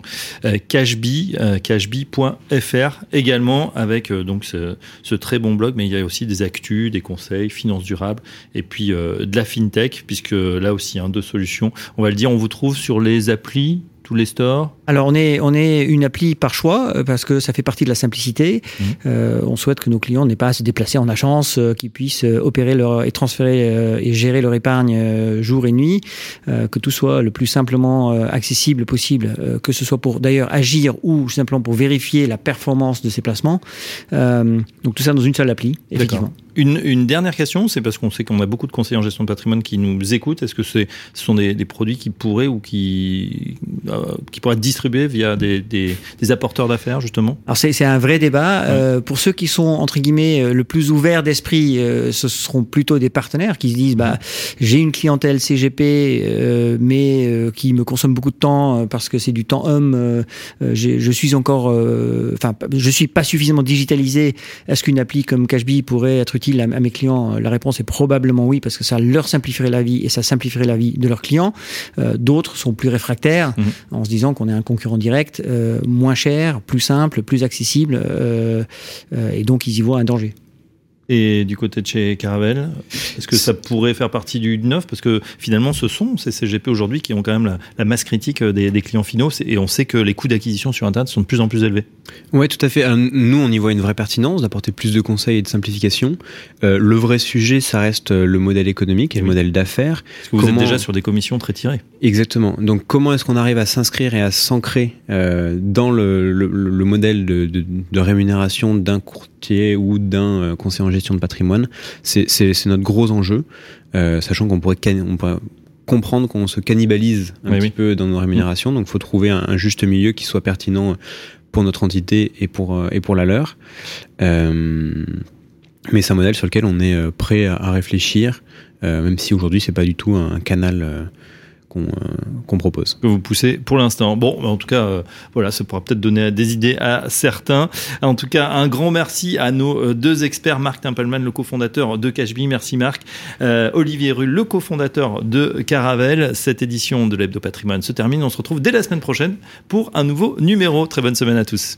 Cashbee, cashbee.fr également avec donc ce, très bon blog, mais il y a aussi des actus, des conseils, finances durables et puis de la fintech, puisque là aussi, hein, deux solutions. On va le dire, on vous trouve sur les applis tous les stores Alors on est, on est une appli par choix euh, parce que ça fait partie de la simplicité. Mmh. Euh, on souhaite que nos clients n'aient pas à se déplacer en agence, euh, qu'ils puissent opérer leur, et transférer et gérer leur épargne jour et nuit, que tout soit le plus simplement accessible possible, que ce soit pour d'ailleurs agir ou simplement pour vérifier la performance de ces placements. donc tout ça dans une seule appli, effectivement. Une, dernière question, c'est parce qu'on sait qu'on a beaucoup de conseillers en gestion de patrimoine qui nous écoutent. Est-ce que ce sont des, produits qui pourraient ou qui, euh, qui pourraient être distribués via des, des, apporteurs d'affaires, justement? Alors c'est un vrai débat. Euh, pour ceux qui sont, entre guillemets, euh, le plus ouverts d'esprit, ce seront plutôt des partenaires qui se disent, bah, j'ai une clientèle CGP, mais qui me consomme beaucoup de temps parce que c'est du temps homme. je suis encore, enfin, je suis pas suffisamment digitalisé. Est-ce qu'une appli comme Cashbee pourrait être utile à, mes clients? La réponse est probablement oui, parce que ça leur simplifierait la vie et ça simplifierait la vie de leurs clients. Euh, d'autres sont plus réfractaires mhm. En se disant qu'on est un concurrent direct, euh, moins cher, plus simple, plus accessible, euh, et donc ils y voient un danger. Et du côté de chez Caravel, est-ce que ça pourrait faire partie du neuf? Parce que finalement, ce sont ces CGP aujourd'hui qui ont quand même la, masse critique des, clients finaux et on sait que les coûts d'acquisition sur Internet sont de plus en plus élevés. Oui, tout à fait. nous, on y voit une vraie pertinence d'apporter plus de conseils et de simplification. Euh, le vrai sujet, ça reste le modèle économique et le modèle d'affaires. Vous êtes déjà sur des commissions très tirées. Exactement. Donc, comment est-ce qu'on arrive à s'inscrire et à s'ancrer euh, dans le, modèle de, de rémunération d'un courtier ou d'un euh, conseiller en gestion de patrimoine. C'est notre gros enjeu, euh, sachant qu'on pourrait, comprendre qu'on se cannibalise un petit peu dans nos rémunérations. Donc, il faut trouver un, juste milieu qui soit pertinent pour notre entité et pour, euh, et pour la leur. mais c'est un modèle sur lequel on est prêt à réfléchir, même si aujourd'hui c'est pas du tout un canal euh, qu'on propose. Que vous poussez pour l'instant. Bon, en tout cas, euh, voilà, ça pourra peut-être donner des idées à certains. En tout cas, un grand merci à nos euh, deux experts, Marc Tempelman, le cofondateur de Cashbee. Merci Marc. Olivier Rull, le cofondateur de Caravel. Cette édition de l'Hebdo Patrimoine se termine. On se retrouve dès la semaine prochaine pour un nouveau numéro. Très bonne semaine à tous.